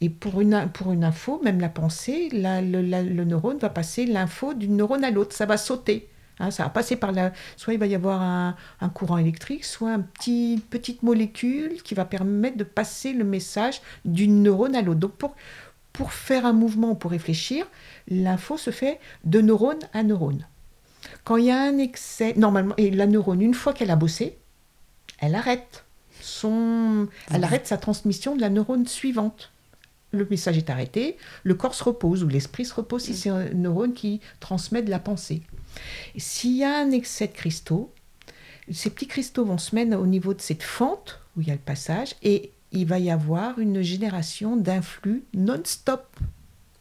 Et pour une, pour une info, même la pensée, la- le, la- le neurone va passer l'info d'une neurone à l'autre. Ça va sauter. Hein, ça va passer par la. Soit il va y avoir un, un courant électrique, soit une petit, petite molécule qui va permettre de passer le message d'une neurone à l'autre. Donc pour, pour faire un mouvement ou pour réfléchir, l'info se fait de neurone à neurone. Quand il y a un excès, normalement, et la neurone, une fois qu'elle a bossé, elle arrête son, elle arrête sa transmission de la neurone suivante. Le message est arrêté, le corps se repose ou l'esprit se repose si c'est un neurone qui transmet de la pensée. S'il y a un excès de cristaux, ces petits cristaux vont se mettre au niveau de cette fente où il y a le passage et il va y avoir une génération d'influx non-stop.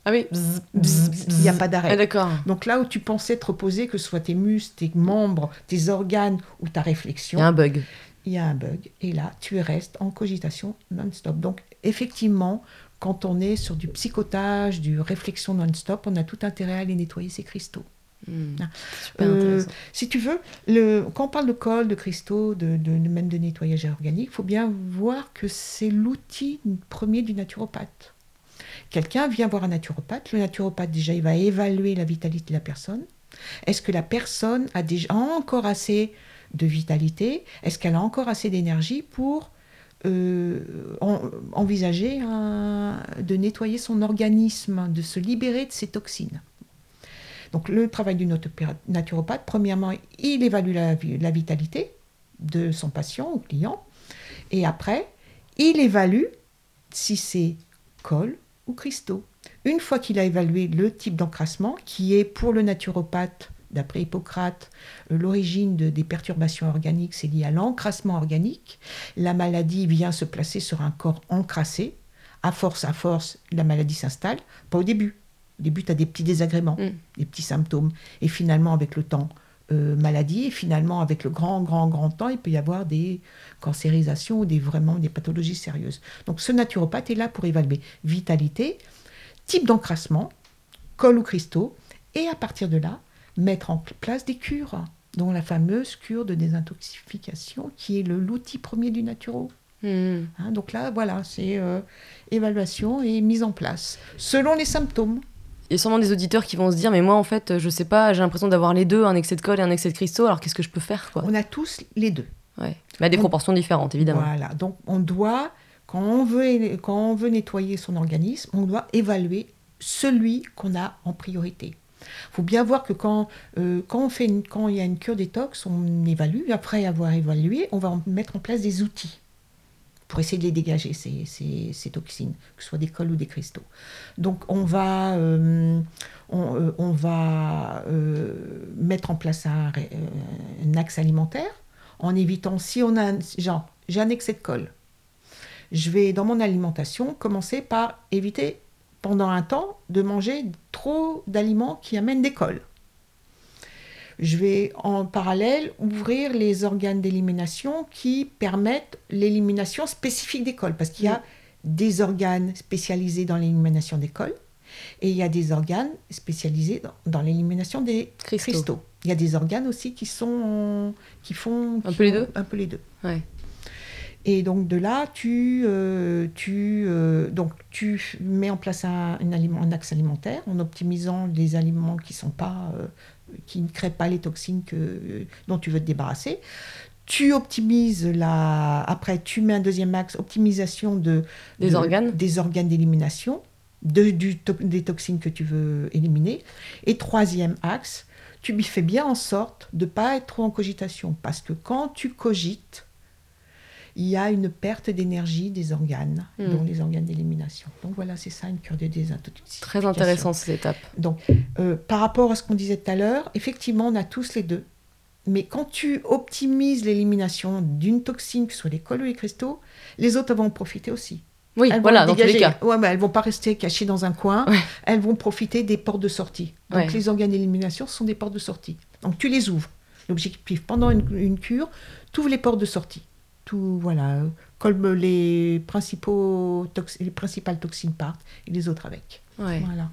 Ah oui. Il n'y a pas Ah, d'arrêt. d'accord. Donc là où tu pensais te reposer, que ce soit tes muscles, tes membres, tes organes ou ta Il réflexion, y a un bug. il y a un bug. Et là, tu restes en cogitation non-stop. Donc, effectivement, quand on est sur du psychotage, du réflexion non-stop, on a tout intérêt à aller nettoyer ces cristaux. Hmm. Ah. Euh, si tu veux, le, quand on parle de colle, de cristaux, de, de- même de nettoyage organique, il faut bien voir que c'est l'outil premier du naturopathe. Quelqu'un vient voir un naturopathe. Le naturopathe, déjà, il va évaluer la vitalité de la personne. Est-ce que la personne a déjà encore assez de vitalité? Est-ce qu'elle a encore assez d'énergie pour euh, en- envisager de nettoyer son organisme, de se libérer de ses toxines donc le travail du naturopathe, premièrement, il évalue la, vi- la vitalité de son patient ou client, et après, il évalue si c'est colle ou cristaux. Une fois qu'il a évalué le type d'encrassement, qui est pour le naturopathe, d'après Hippocrate, euh, l'origine de- des perturbations organiques, c'est lié à l'encrassement organique. La maladie vient se placer sur un corps encrassé. À force, à force, la maladie s'installe. Pas au début. Au début, tu as des petits désagréments, Mm. des petits symptômes. Et finalement, avec le temps, euh, maladie. Et finalement, avec le grand, grand, grand temps, il peut y avoir des cancérisations ou des, vraiment des pathologies sérieuses. Donc, ce naturopathe est là pour évaluer vitalité, type d'encrassement, col ou cristaux, et à partir de là, mettre en place des cures, dont la fameuse cure de désintoxication, qui est l'outil premier du naturo. Hmm. Hein, donc là, voilà, c'est euh, évaluation et mise en place, selon les symptômes. Il y a sûrement des auditeurs qui vont se dire, mais moi en fait, je sais pas, j'ai l'impression d'avoir les deux, un excès de colle et un excès de cristaux, alors qu'est-ce que je peux faire quoi? On a tous les deux. ouais. Mais à des On- proportions différentes, évidemment. Voilà, donc on doit, quand on veut, quand on veut nettoyer son organisme, on doit évaluer celui qu'on a en priorité. Il faut bien voir que quand, euh, quand, on fait quand il y a une cure détox, on évalue. Après avoir évalué, on va mettre en place des outils pour essayer de les dégager, ces, ces, ces toxines, que ce soit des cols ou des cristaux. Donc on va, euh, euh, on va mettre en place un, un axe alimentaire en évitant, si on a, genre, j'ai un excès de colle, je vais dans mon alimentation commencer par éviter pendant un temps de manger trop d'aliments qui amènent des cols. Je vais en parallèle ouvrir les organes d'élimination qui permettent l'élimination spécifique des cols, parce qu'il y a des organes spécialisés dans l'élimination des cols et il y a des organes spécialisés dans, dans l'élimination des Cristaux. cristaux. Il y a des organes aussi qui sont qui font Un qui peu les deux? Un peu les deux. Ouais. Et donc de là, tu, euh, tu, euh, donc, tu mets en place un, un aliment, un axe alimentaire en optimisant les aliments qui, sont pas, euh, qui ne créent pas les toxines que, dont tu veux te débarrasser. Tu optimises la... Après, tu mets un deuxième axe, optimisation de, Des de- organes Des organes d'élimination, de, du to- des toxines que tu veux éliminer. Et troisième axe, tu fais bien en sorte de ne pas être trop en cogitation. Parce que quand tu cogites, il y a une perte d'énergie des organes, Hmm. dont les organes d'élimination. Donc voilà, c'est ça une cure de désintoxication. Très intéressant ces étapes. Donc, euh, par rapport à ce qu'on disait tout à l'heure, effectivement, on a tous les deux. Mais quand tu optimises l'élimination d'une toxine, que ce soit les cols ou les cristaux, les autres vont en profiter aussi. Oui, Elles voilà, dans tous les cas. Ouais, mais elles vont pas rester cachées dans un coin. Ouais. Elles vont profiter des portes de sortie. Donc Ouais. les organes d'élimination sont des portes de sortie. Donc tu les ouvres. L'objectif pendant une, une cure, tu ouvres les portes de sortie. Tout voilà, comme les principaux les principales toxines partent et les autres avec. Ouais. Voilà.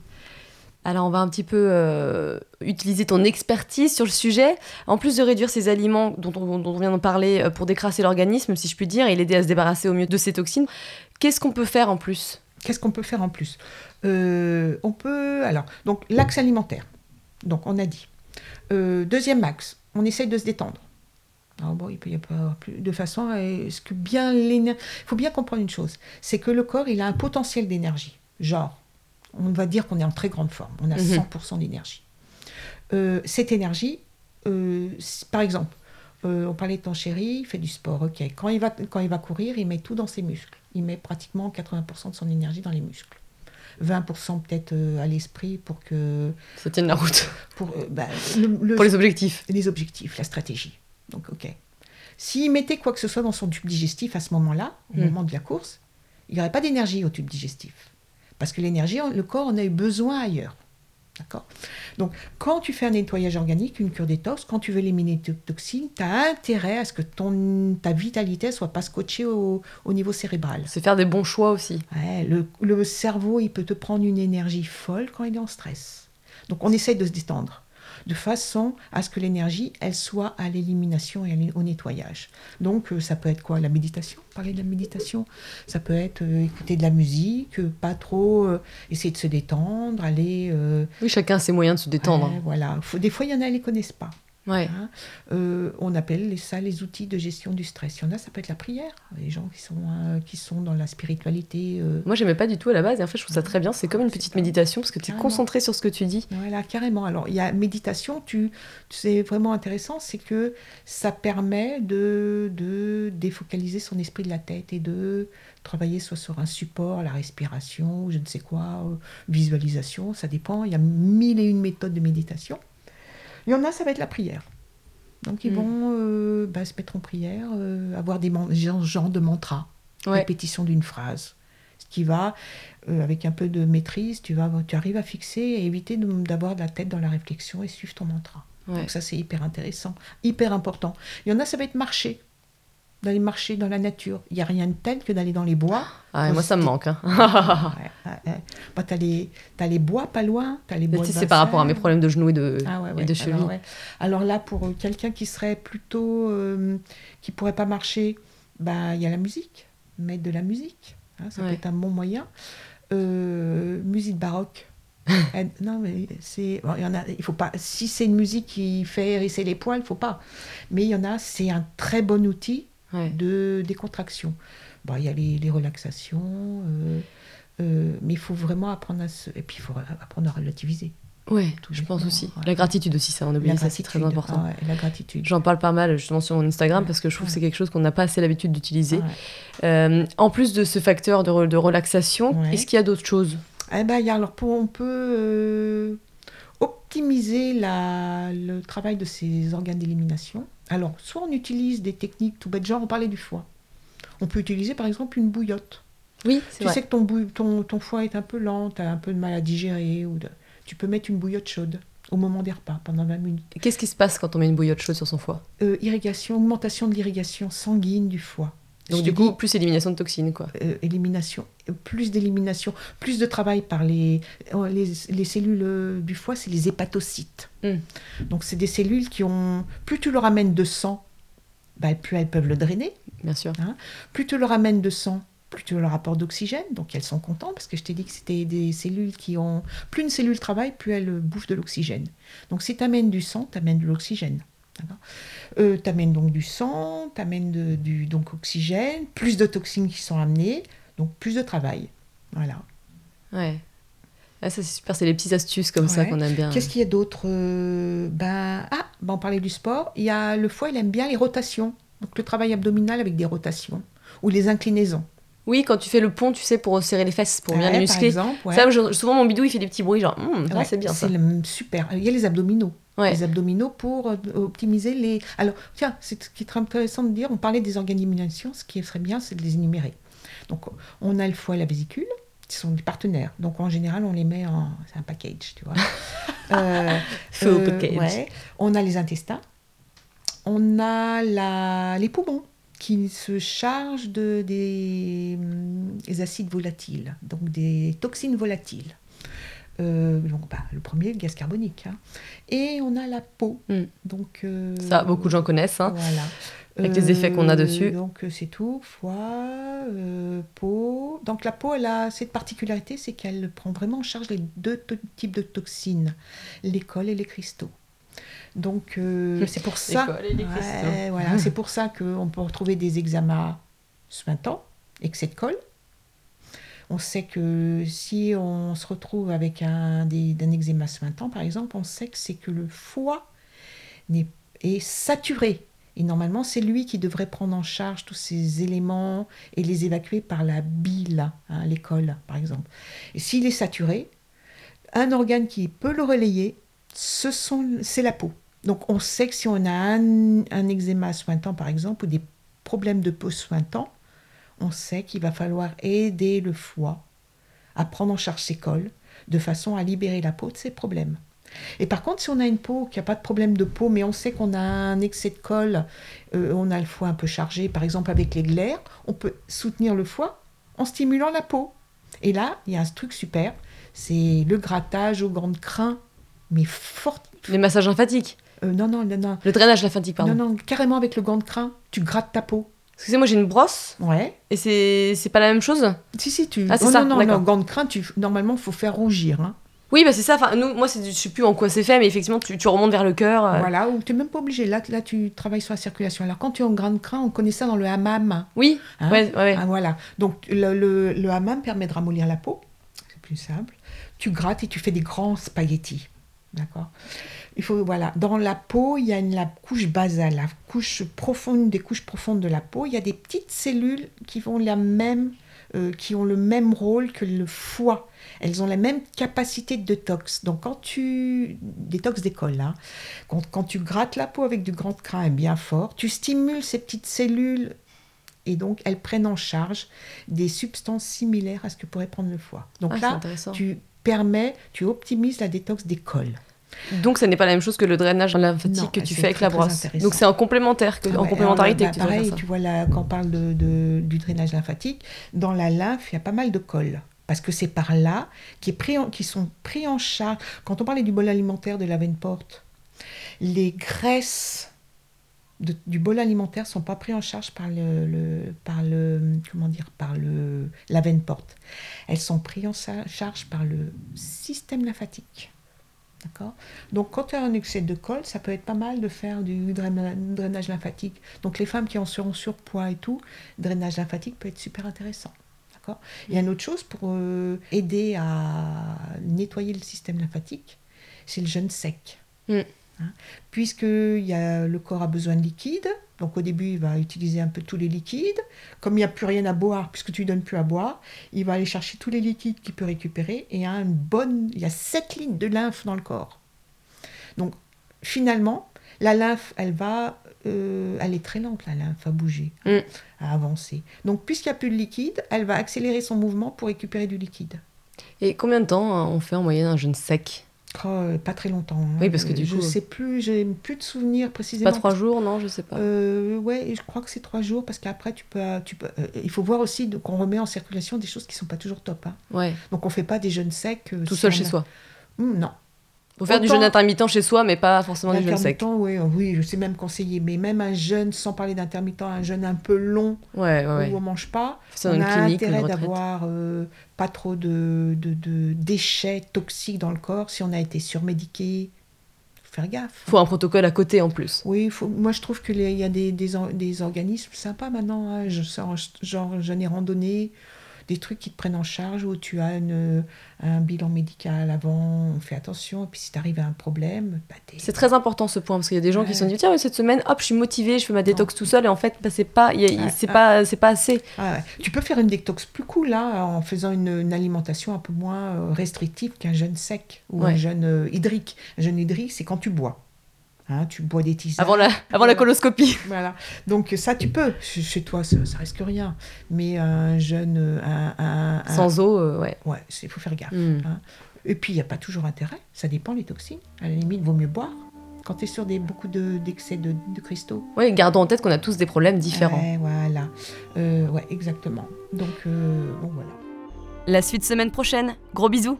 Alors on va un petit peu euh, utiliser ton expertise sur le sujet. En plus de réduire ces aliments dont on, dont on vient de parler euh, pour décrasser l'organisme, si je puis dire, et l'aider à se débarrasser au mieux de ces toxines, qu'est-ce qu'on peut faire en plus? Qu'est-ce qu'on peut faire en plus? Euh, On peut alors donc l'axe alimentaire. Donc on a dit. Euh, deuxième axe, on essaye de se détendre. Alors bon, il peut y avoir plus de façon à ce que bien l'énergie. Il faut bien comprendre une chose, c'est que le corps il a un potentiel d'énergie. Genre, on va dire qu'on est en très grande forme, on a Mhm. 100% d'énergie. Euh, cette énergie, euh, par exemple, euh, on parlait de ton chéri, il fait du sport, ok. Quand il, va, quand il va courir, il met tout dans ses muscles. Il met pratiquement 80% de son énergie dans les muscles. 20% peut-être à l'esprit pour que... Ça tienne la route. Pour, bah, le- le- Pour les objectifs. les objectifs, la stratégie. Donc, ok. S'il mettait quoi que ce soit dans son tube digestif à ce moment-là, au Mm. moment de la course, il n'y aurait pas d'énergie au tube digestif. Parce que l'énergie, le corps en a eu besoin ailleurs. D'accord? Donc, quand tu fais un nettoyage organique, une cure détox, quand tu veux éliminer tes toxines, tu as intérêt à ce que ton, ta vitalité ne soit pas scotchée au, au niveau cérébral. C'est faire des bons choix aussi. Ouais, le, le cerveau, il peut te prendre une énergie folle quand il est en stress. Donc on essaye de se détendre, de façon à ce que l'énergie, elle soit à l'élimination et au nettoyage. Donc euh, ça peut être quoi? La méditation, parler de la méditation. Ça peut être euh, écouter de la musique, euh, pas trop euh, essayer de se détendre, aller... euh, Oui, chacun a ses moyens de se détendre. voilà. Faut- des fois, il y en a, ils ne les connaissent pas. Ouais. hein. Euh, on appelle les- ça les outils de gestion du stress. Il y en a, ça peut être la prière. Les gens qui sont, euh, qui sont dans la spiritualité... euh, Moi, j'aimais pas du tout à la base, et en fait, je trouve ça très bien. C'est comme une petite méditation parce que tu es Carrément. concentré sur ce que tu dis. Voilà, carrément. Alors, il y a méditation, tu, c'est vraiment intéressant, c'est que ça permet de, de défocaliser son esprit de la tête et de travailler soit sur un support, la respiration, je ne sais quoi, euh, visualisation, ça dépend. Il y a mille et une méthodes de méditation. Il y en a, ça va être la prière. Donc, ils Mm. vont euh, bah, se mettre en prière, euh, avoir des man- genre, genre de mantra Ouais. répétition d'une phrase. Ce qui va, euh, avec un peu de maîtrise, tu, vas, tu arrives à fixer et éviter d'avoir la tête dans la réflexion et suivre ton mantra. Ouais. Donc ça, c'est hyper intéressant, hyper important. Il y en a, ça va être marcher, d'aller marcher dans la nature. Il n'y a rien de tel que d'aller dans les bois. Ah, moi, ça me manque. hein. Ouais, ouais, ouais. Bah, tu as, les bois pas loin, tu as les bois c'est par rapport à mes problèmes de genoux et de, Ah et de cheville. Alors, là, pour euh, quelqu'un qui serait plutôt. euh, qui pourrait pas marcher, bah, il y a la musique. Mettre de la musique. hein, ça peut être un bon moyen. Euh, musique baroque. Non, mais c'est. bon, il y en a, il faut pas. Si c'est une musique qui fait hérisser les poils, il faut pas. Mais il y en a, c'est un très bon outil Ouais. de décontraction. Bon, il y a les, les relaxations, euh, euh, mais il faut vraiment apprendre à se. Et puis il faut apprendre à relativiser. Ouais, je pense aussi. La gratitude aussi, ça, on oublie ça, c'est très important. La gratitude. J'en parle pas mal justement sur mon Instagram parce que je trouve que c'est quelque chose qu'on n'a pas assez l'habitude d'utiliser. Euh, en plus de ce facteur de, de relaxation, est-ce qu'il y a d'autres choses? Eh ben, y a, alors, on peut euh, optimiser la, le travail de ces organes d'élimination. Alors, soit on utilise des techniques tout bêtes, genre on parlait du foie. On peut utiliser par exemple une bouillotte. Oui, c'est Tu sais que ton, ton, ton, foie est un peu lent, tu as un peu de mal à digérer. Ou Tu peux mettre une bouillotte chaude au moment des repas, pendant 20 minutes. Qu'est-ce qui se passe quand on met une bouillotte chaude sur son foie? Euh, Irrigation, augmentation de l'irrigation sanguine du foie. Donc du coup, plus élimination de toxines, quoi. Euh, élimination, plus d'élimination, plus de travail par les, euh, les, cellules du foie, c'est les hépatocytes. Hmm. Donc c'est des cellules qui ont... Plus tu leur amènes de sang, bah, plus elles peuvent le drainer. Bien sûr. Hein. Plus tu leur amènes de sang, plus tu leur apportes d'oxygène. Donc elles sont contentes parce que je t'ai dit que c'était des cellules qui ont... Plus une cellule travaille, plus elle bouffe de l'oxygène. Donc si tu amènes du sang, tu amènes de l'oxygène. Euh, tu amènes donc du sang, tu amènes du donc oxygène, plus de toxines qui sont amenées, donc plus de travail. Voilà. Ouais. Ah, ça c'est super, c'est les petites astuces comme ça qu'on aime bien. Qu'est-ce qu'il y a d'autre euh, ben, Ah, ben, on parlait du sport. Il y a, le foie, il aime bien les rotations. Donc le travail abdominal avec des rotations ou les inclinaisons. Oui, quand tu fais le pont, tu sais, pour serrer les fesses, pour bien les muscler. Par exemple, ça, souvent mon bidou, il fait des petits bruits, genre, hum, c'est bien ça. C'est super. Il y a les abdominaux les abdominaux pour euh, optimiser les. Alors, tiens, c'est ce qui est très intéressant de dire, on parlait des organes d'élimination, ce qui serait bien, c'est de les énumérer. Donc, on a le foie et la vésicule, qui sont des partenaires. Donc, en général, on les met en. C'est un package, tu vois. euh, euh, package. On a les intestins, on a la... les poumons qui se chargent de, des, des acides volatiles, donc des toxines volatiles. Euh, donc, bah, le premier, le gaz carbonique. Hein. Et on a la peau. Hmm. Donc, euh, Ça, beaucoup de gens connaissent. Hein, voilà. Avec les effets qu'on a dessus. Euh, donc, c'est tout. Foie, peau. Donc, la peau, elle a cette particularité, c'est qu'elle prend vraiment en charge les deux types de toxines, les cols et les cristaux. Donc, c'est pour ça. voilà, c'est pour ça qu'on peut retrouver des eczémas suintants, excès de colle on sait que si on se retrouve avec un, d'un eczéma suintant, par exemple, on sait que c'est que le foie est, saturé. Et normalement, c'est lui qui devrait prendre en charge tous ces éléments et les évacuer par la bile, hein, l'école, par exemple. Et s'il est saturé, un organe qui peut le relayer, c'est la peau. Donc on sait que si on a un, un eczéma sointant, par exemple, ou des problèmes de peau sointant, on sait qu'il va falloir aider le foie à prendre en charge ses cols de façon à libérer la peau de ses problèmes. Et par contre, si on a une peau qui n'a pas de problème de peau, mais on sait qu'on a un excès de colle, euh, on a le foie un peu chargé, par exemple avec les glaires, on peut soutenir le foie en stimulant la peau. Et là, il y a un truc super, c'est le grattage au gant de crin, mais fort. Les massages lymphatiques euh, Non, non, non, non. Le drainage lymphatique, pardon. Non, non, carrément avec le gant de crin, tu grattes ta peau. Excusez-moi, j'ai une brosse. Ouais. Et c'est, c'est pas la même chose Si, si, tu. Ah, c'est ça, non, non, non, gant de crin, tu... normalement, il faut faire rougir. Hein. Oui, bah c'est ça. Enfin, nous, moi, c'est, je sais plus en quoi c'est fait, mais effectivement, tu, tu remontes vers le cœur. Euh. Voilà, ou tu n'es même pas obligé. Là, là, tu travailles sur la circulation. Alors, quand tu es en grain de crin, on connaît ça dans le hammam. Oui, hein ouais, ouais. Ah, voilà. Donc, le, le, le hammam permet de ramollir la peau. C'est plus simple. Tu grattes et tu fais des grands spaghettis. D'accord? Il faut, voilà, dans la peau, il y a une, la couche basale, la couche profonde, des couches profondes de la peau. Il y a des petites cellules qui vont la même, euh, qui ont le même rôle que le foie. Elles ont la même capacité de détox. Donc quand tu détox d'école, hein, quand, quand, tu grattes la peau avec du grand crin bien fort, tu stimules ces petites cellules et donc elles prennent en charge des substances similaires à ce que pourrait prendre le foie. Donc ah, là, tu permets, tu optimises la détox des cols. Donc, ce n'est pas la même chose que le drainage lymphatique que tu fais avec la brosse. Donc, c'est en complémentaire, que, en complémentarité que tu pareil, tu vois, là, quand on parle de, du drainage lymphatique, dans la lymphe, il y a pas mal de cols. Parce que c'est par là qui, est pris qui sont pris en charge. Quand on parlait du bol alimentaire de la veine porte, les graisses du bol alimentaire sont pas pris en charge par le, par le comment dire par le la veine porte. Elles sont prises en charge par le système lymphatique. D'accord Donc, quand tu as un excès de colle, ça peut être pas mal de faire du drainage lymphatique. Donc, les femmes qui en seront surpoids et tout, drainage lymphatique peut être super intéressant. D'accord Il y a une autre chose pour euh, aider à nettoyer le système lymphatique. c'est le jeûne sec. Mm. Hein. Puisque y a, le corps a besoin de liquide, donc au début il va utiliser un peu tous les liquides. Comme il n'y a plus rien à boire, puisque tu donnes plus à boire, il va aller chercher tous les liquides qu'il peut récupérer et il y a une bonne, il y a 7 litres de lymphe dans le corps. Donc finalement, la lymphe, elle va, euh, elle est très lente la lymphe à bouger, Mm. à avancer. Donc puisqu'il n'y a plus de liquide, elle va accélérer son mouvement pour récupérer du liquide. Et combien de temps hein, on fait en moyenne un jeûne sec? Oh, euh, pas très longtemps. hein. Oui, parce que du je coup- sais plus, j'ai plus de souvenirs précisément. Pas trois jours, non, je sais pas. Euh, ouais, je crois que c'est trois jours parce qu'après tu peux, tu peux. euh, il faut voir aussi de- qu'on remet en circulation des choses qui sont pas toujours top. hein. Ouais, Donc on fait pas des jeûnes secs. euh, tout si seul chez a- soi. Hum, non. Faut faire du jeûne intermittent chez soi, mais pas forcément du jeûne sec. Oui, euh, oui, je sais même conseiller, mais même un jeûne, sans parler d'intermittent, un jeûne un peu long Ouais, ouais, ouais. où on mange pas, on a clinique intérêt d'avoir euh, pas trop de, de, de déchets toxiques dans le corps. Si on a été surmédiqué, faut faire gaffe. Faut un protocole à côté en plus. Oui, faut- moi je trouve qu'il y a des, des, or- des organismes sympas maintenant. hein. Je, sors- genre, j'en ai randonné, des trucs qui te prennent en charge où tu as une, un bilan médical avant, on fait attention. Et puis si t'arrives à un problème, bah, C'est très important ce point parce qu'il y a des gens qui se sont dit tiens cette semaine hop je suis motivée je fais ma détox tout seul et en fait bah, c'est pas Ouais, pas c'est pas assez. Ah ouais. Tu peux faire une détox plus cool là, en faisant une, une alimentation un peu moins euh, restrictive qu'un jeûne sec ou un jeûne euh, hydrique. Un jeûne hydrique, c'est quand tu bois. Hein, tu bois des tisanes. Avant la avant la coloscopie. Voilà. Donc ça, tu peux. Chez toi, ça, ça risque rien. Mais un jeune, un, un- un- Sans eau euh, ouais. ouais, il faut faire gaffe. Hmm. Et puis il n'y a pas toujours intérêt. Ça dépend les toxines. À la limite, vaut mieux boire. Quand tu es sur des, beaucoup de- d'excès de, de cristaux. Ouais, gardons en tête qu'on a tous des problèmes différents. Ouais, voilà. Euh, ouais, exactement. Donc euh, bon voilà. La suite semaine prochaine. Gros bisous.